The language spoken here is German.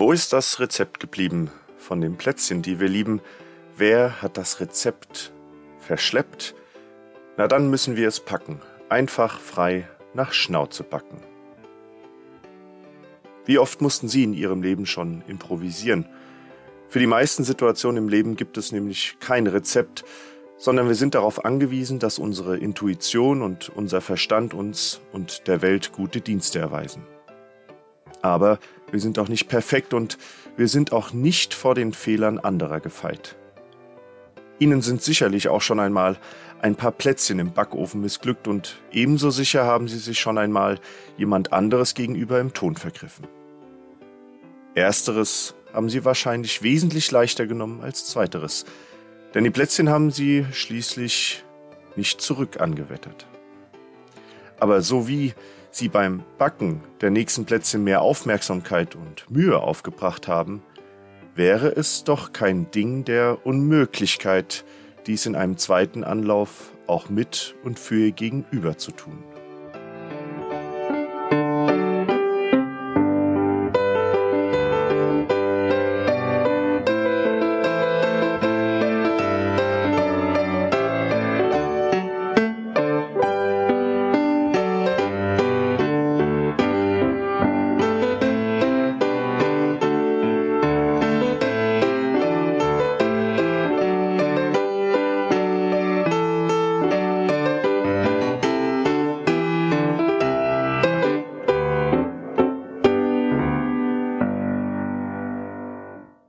Wo ist das Rezept geblieben von den Plätzchen, die wir lieben? Wer hat das Rezept verschleppt? Na dann müssen wir es packen, einfach frei nach Schnauze backen. Wie oft mussten Sie in Ihrem Leben schon improvisieren? Für die meisten Situationen im Leben gibt es nämlich kein Rezept, sondern wir sind darauf angewiesen, dass unsere Intuition und unser Verstand uns und der Welt gute Dienste erweisen. Aber wir sind auch nicht perfekt und wir sind auch nicht vor den Fehlern anderer gefeit. Ihnen sind sicherlich auch schon einmal ein paar Plätzchen im Backofen missglückt und ebenso sicher haben Sie sich schon einmal jemand anderes gegenüber im Ton vergriffen. Ersteres haben Sie wahrscheinlich wesentlich leichter genommen als zweiteres, denn die Plätzchen haben Sie schließlich nicht zurück angewettert. Aber so wie Sie beim Backen der nächsten Plätzchen mehr Aufmerksamkeit und Mühe aufgebracht haben, wäre es doch kein Ding der Unmöglichkeit, dies in einem zweiten Anlauf auch mit und für ihr Gegenüber zu tun.